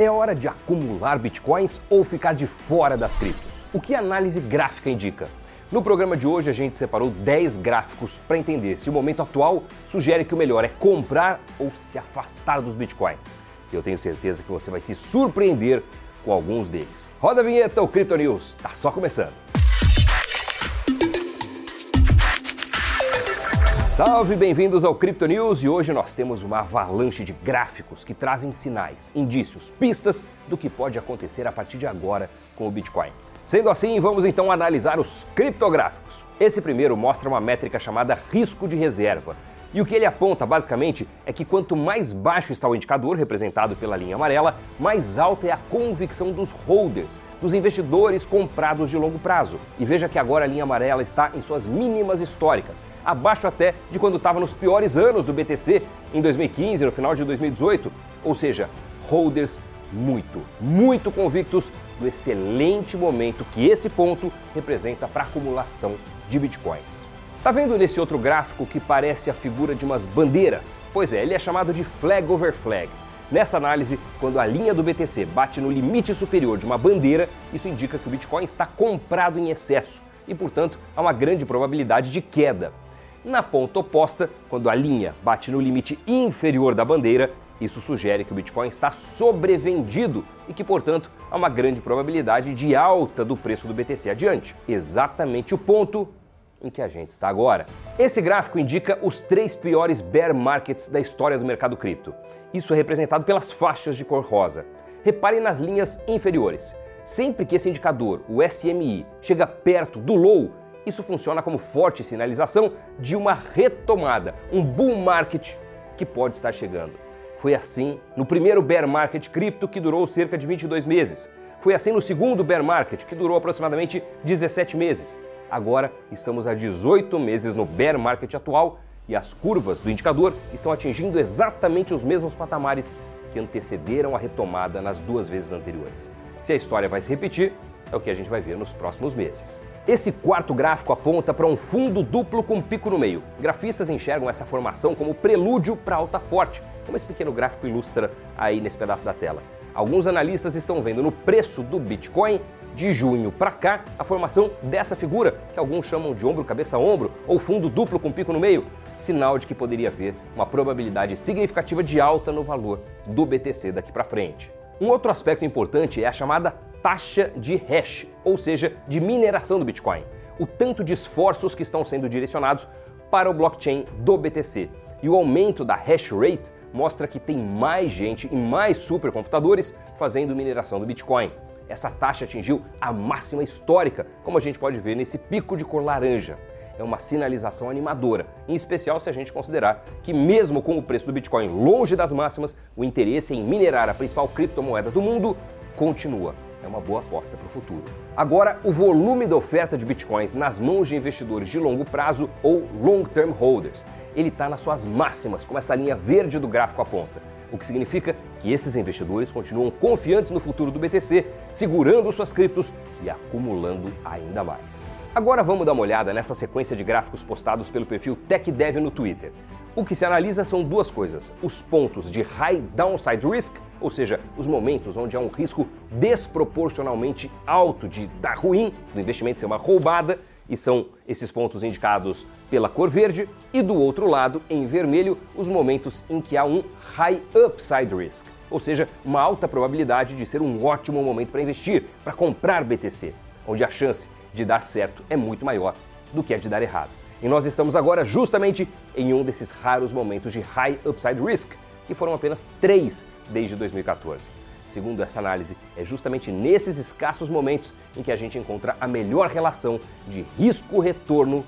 É hora de acumular bitcoins ou ficar de fora das criptos? O que a análise gráfica indica? No programa de hoje a gente separou 10 gráficos para entender se o momento atual sugere que o melhor é comprar ou se afastar dos bitcoins. Eu tenho certeza que você vai se surpreender com alguns deles. Roda a vinheta, o Crypto News está só começando. Salve, bem-vindos ao Crypto News e hoje nós temos uma avalanche de gráficos que trazem sinais, indícios, pistas do que pode acontecer a partir de agora com o Bitcoin. Sendo assim, vamos então analisar os criptográficos. Esse primeiro mostra uma métrica chamada risco de reserva. E o que ele aponta basicamente é que quanto mais baixo está o indicador, representado pela linha amarela, mais alta é a convicção dos holders, dos investidores comprados de longo prazo. E veja que agora a linha amarela está em suas mínimas históricas, abaixo até de quando estava nos piores anos do BTC, em 2015, no final de 2018. Ou seja, holders muito, muito convictos do excelente momento que esse ponto representa para acumulação de bitcoins. Tá vendo nesse outro gráfico que parece a figura de umas bandeiras? Pois é, ele é chamado de flag over flag. Nessa análise, quando a linha do BTC bate no limite superior de uma bandeira, isso indica que o Bitcoin está comprado em excesso e, portanto, há uma grande probabilidade de queda. Na ponta oposta, quando a linha bate no limite inferior da bandeira, isso sugere que o Bitcoin está sobrevendido e que, portanto, há uma grande probabilidade de alta do preço do BTC adiante. Exatamente o ponto em que a gente está agora. Esse gráfico indica os três piores bear markets da história do mercado cripto. Isso é representado pelas faixas de cor rosa. Reparem nas linhas inferiores. Sempre que esse indicador, o SMI, chega perto do low, isso funciona como forte sinalização de uma retomada, um bull market que pode estar chegando. Foi assim no primeiro bear market cripto, que durou cerca de 22 meses. Foi assim no segundo bear market, que durou aproximadamente 17 meses. Agora estamos a 18 meses no bear market atual e as curvas do indicador estão atingindo exatamente os mesmos patamares que antecederam a retomada nas duas vezes anteriores. Se a história vai se repetir, é o que a gente vai ver nos próximos meses. Esse quarto gráfico aponta para um fundo duplo com pico no meio. Grafistas enxergam essa formação como prelúdio para alta forte, como esse pequeno gráfico ilustra aí nesse pedaço da tela. Alguns analistas estão vendo no preço do Bitcoin de junho para cá a formação dessa figura, que alguns chamam de ombro cabeça ombro ou fundo duplo com pico no meio, sinal de que poderia haver uma probabilidade significativa de alta no valor do BTC daqui para frente. Um outro aspecto importante é a chamada taxa de hash, ou seja, de mineração do Bitcoin. O tanto de esforços que estão sendo direcionados para o blockchain do BTC. E o aumento da hash rate mostra que tem mais gente e mais supercomputadores fazendo mineração do Bitcoin. Essa taxa atingiu a máxima histórica, como a gente pode ver nesse pico de cor laranja. É uma sinalização animadora, em especial se a gente considerar que, mesmo com o preço do Bitcoin longe das máximas, o interesse em minerar a principal criptomoeda do mundo continua é uma boa aposta para o futuro. Agora, o volume da oferta de bitcoins nas mãos de investidores de longo prazo ou long-term holders, ele está nas suas máximas, como essa linha verde do gráfico aponta. O que significa que esses investidores continuam confiantes no futuro do BTC, segurando suas criptos e acumulando ainda mais. Agora vamos dar uma olhada nessa sequência de gráficos postados pelo perfil TechDev no Twitter. O que se analisa são duas coisas: os pontos de high downside risk, ou seja, os momentos onde há um risco desproporcionalmente alto de dar ruim, do investimento ser uma roubada, e são esses pontos indicados pela cor verde, e do outro lado, em vermelho, os momentos em que há um high upside risk, ou seja, uma alta probabilidade de ser um ótimo momento para investir, para comprar BTC, onde a chance de dar certo é muito maior do que a de dar errado. E nós estamos agora justamente em um desses raros momentos de high upside risk, que foram apenas três desde 2014. Segundo essa análise, é justamente nesses escassos momentos em que a gente encontra a melhor relação de risco-retorno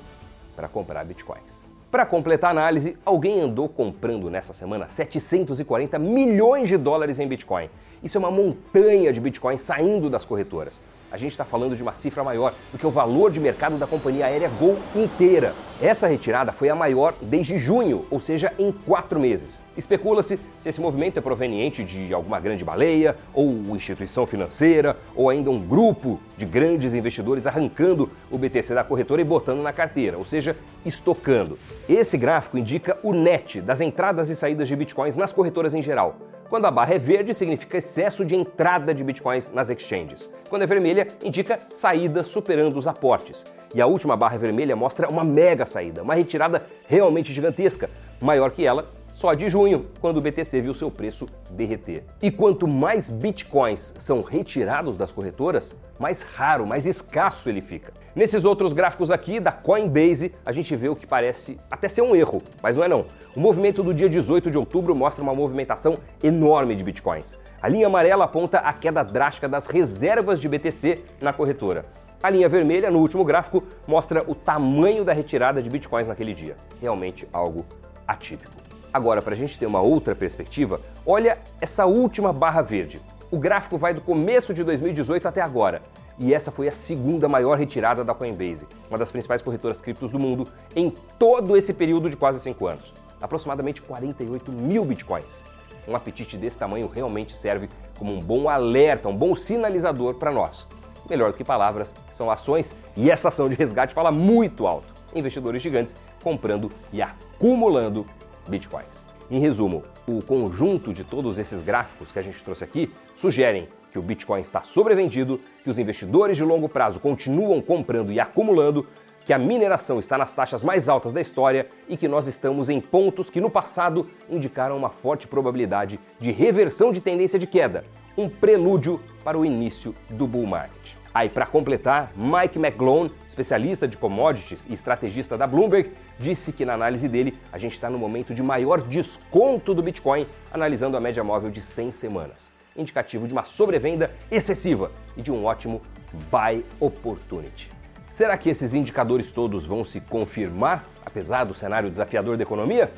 para comprar bitcoins. Para completar a análise, alguém andou comprando nessa semana 740 milhões de dólares em Bitcoin. Isso é uma montanha de Bitcoin saindo das corretoras a gente está falando de uma cifra maior do que o valor de mercado da companhia aérea Gol inteira. Essa retirada foi a maior desde junho, ou seja, em quatro meses. Especula-se se esse movimento é proveniente de alguma grande baleia, ou instituição financeira, ou ainda um grupo de grandes investidores arrancando o BTC da corretora e botando na carteira, ou seja, estocando. Esse gráfico indica o net das entradas e saídas de bitcoins nas corretoras em geral. Quando a barra é verde, significa excesso de entrada de bitcoins nas exchanges. Quando é vermelha, indica saída superando os aportes. E a última barra vermelha mostra uma mega saída, uma retirada realmente gigantesca, maior que ela só de junho, quando o BTC viu seu preço derreter. E quanto mais bitcoins são retirados das corretoras, mais raro, mais escasso ele fica. Nesses outros gráficos aqui da Coinbase, a gente vê o que parece até ser um erro, mas não é não. O movimento do dia 18 de outubro mostra uma movimentação enorme de bitcoins. A linha amarela aponta a queda drástica das reservas de BTC na corretora. A linha vermelha, no último gráfico, mostra o tamanho da retirada de bitcoins naquele dia. Realmente algo atípico. Agora, para a gente ter uma outra perspectiva, olha essa última barra verde. O gráfico vai do começo de 2018 até agora. E essa foi a segunda maior retirada da Coinbase, uma das principais corretoras criptos do mundo, em todo esse período de quase 5 anos. Aproximadamente 48 mil bitcoins. Um apetite desse tamanho realmente serve como um bom alerta, um bom sinalizador para nós. Melhor do que palavras, são ações e essa ação de resgate fala muito alto. Investidores gigantes comprando e acumulando bitcoins. Em resumo, o conjunto de todos esses gráficos que a gente trouxe aqui sugerem que o Bitcoin está sobrevendido, que os investidores de longo prazo continuam comprando e acumulando, que a mineração está nas taxas mais altas da história e que nós estamos em pontos que no passado indicaram uma forte probabilidade de reversão de tendência de queda, um prelúdio para o início do bull market. Aí, para completar, Mike McGlone, especialista de commodities e estrategista da Bloomberg, disse que na análise dele a gente está no momento de maior desconto do Bitcoin, analisando a média móvel de 100 semanas, indicativo de uma sobrevenda excessiva e de um ótimo buy opportunity. Será que esses indicadores todos vão se confirmar, apesar do cenário desafiador da economia?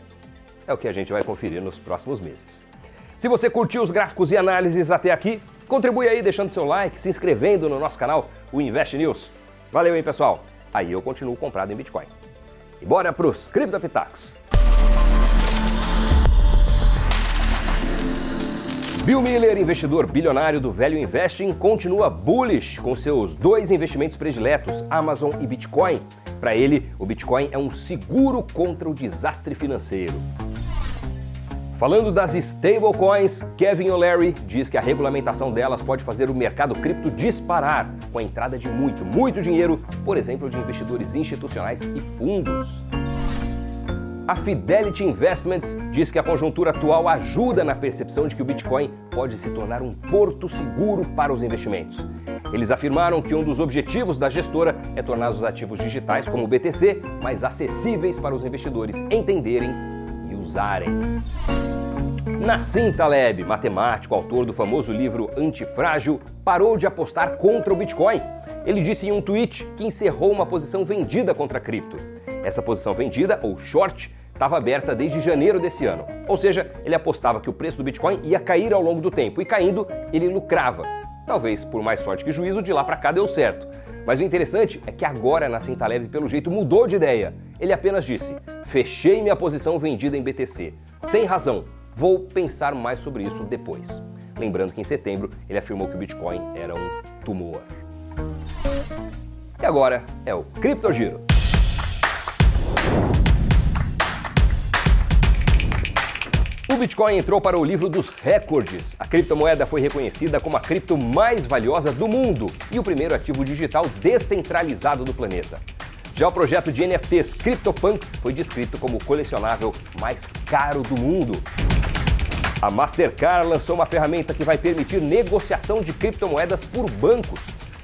É o que a gente vai conferir nos próximos meses. Se você curtiu os gráficos e análises até aqui, Contribui aí deixando seu like, se inscrevendo no nosso canal, o Invest News. Valeu, hein, pessoal? Aí eu continuo comprado em Bitcoin. E bora pros criptopitacos. Bill Miller, investidor bilionário do Velho Investing, continua bullish com seus dois investimentos prediletos, Amazon e Bitcoin. Para ele, o Bitcoin é um seguro contra o desastre financeiro. Falando das stablecoins, Kevin O'Leary diz que a regulamentação delas pode fazer o mercado cripto disparar com a entrada de muito, muito dinheiro, por exemplo, de investidores institucionais e fundos. A Fidelity Investments diz que a conjuntura atual ajuda na percepção de que o Bitcoin pode se tornar um porto seguro para os investimentos. Eles afirmaram que um dos objetivos da gestora é tornar os ativos digitais como o BTC mais acessíveis para os investidores entenderem e usarem. Nassim Taleb, matemático, autor do famoso livro Antifrágil, parou de apostar contra o Bitcoin. Ele disse em um tweet que encerrou uma posição vendida contra a cripto. Essa posição vendida, ou short, estava aberta desde janeiro desse ano. Ou seja, ele apostava que o preço do Bitcoin ia cair ao longo do tempo e caindo, ele lucrava. Talvez por mais sorte que juízo, de lá para cá deu certo. Mas o interessante é que agora Nassim Taleb, pelo jeito, mudou de ideia. Ele apenas disse: fechei minha posição vendida em BTC. Sem razão, Vou pensar mais sobre isso depois. Lembrando que em setembro ele afirmou que o Bitcoin era um tumor. E agora é o Criptogiro. O Bitcoin entrou para o livro dos recordes. A criptomoeda foi reconhecida como a cripto mais valiosa do mundo e o primeiro ativo digital descentralizado do planeta. Já o projeto de NFTs CryptoPunks foi descrito como o colecionável mais caro do mundo. A Mastercard lançou uma ferramenta que vai permitir negociação de criptomoedas por bancos.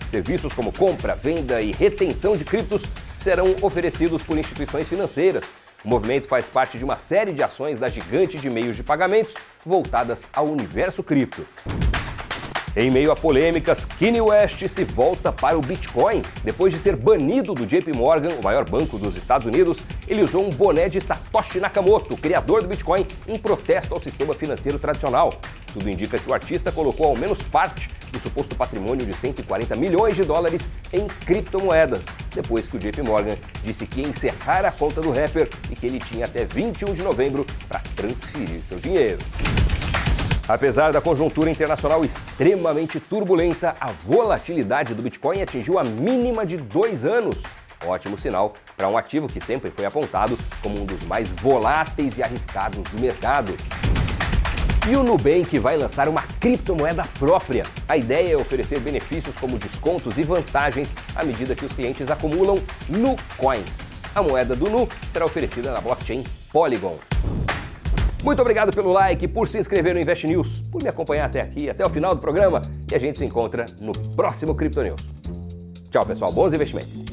Serviços como compra, venda e retenção de criptos serão oferecidos por instituições financeiras. O movimento faz parte de uma série de ações da gigante de meios de pagamentos voltadas ao universo cripto. Em meio a polêmicas, Kanye West se volta para o Bitcoin. Depois de ser banido do JP Morgan, o maior banco dos Estados Unidos, ele usou um boné de Satoshi Nakamoto, criador do Bitcoin, em protesto ao sistema financeiro tradicional. Tudo indica que o artista colocou ao menos parte do suposto patrimônio de 140 milhões de dólares em criptomoedas, depois que o JP Morgan disse que ia encerrar a conta do rapper e que ele tinha até 21 de novembro para transferir seu dinheiro. Apesar da conjuntura internacional extremamente turbulenta, a volatilidade do Bitcoin atingiu a mínima de dois anos. Ótimo sinal para um ativo que sempre foi apontado como um dos mais voláteis e arriscados do mercado. E o Nubank vai lançar uma criptomoeda própria. A ideia é oferecer benefícios como descontos e vantagens à medida que os clientes acumulam NuCoins. A moeda do Nu será oferecida na blockchain Polygon. Muito obrigado pelo like, por se inscrever no Invest News, por me acompanhar até aqui, até o final do programa e a gente se encontra no próximo Crypto News. Tchau, pessoal. Bons investimentos.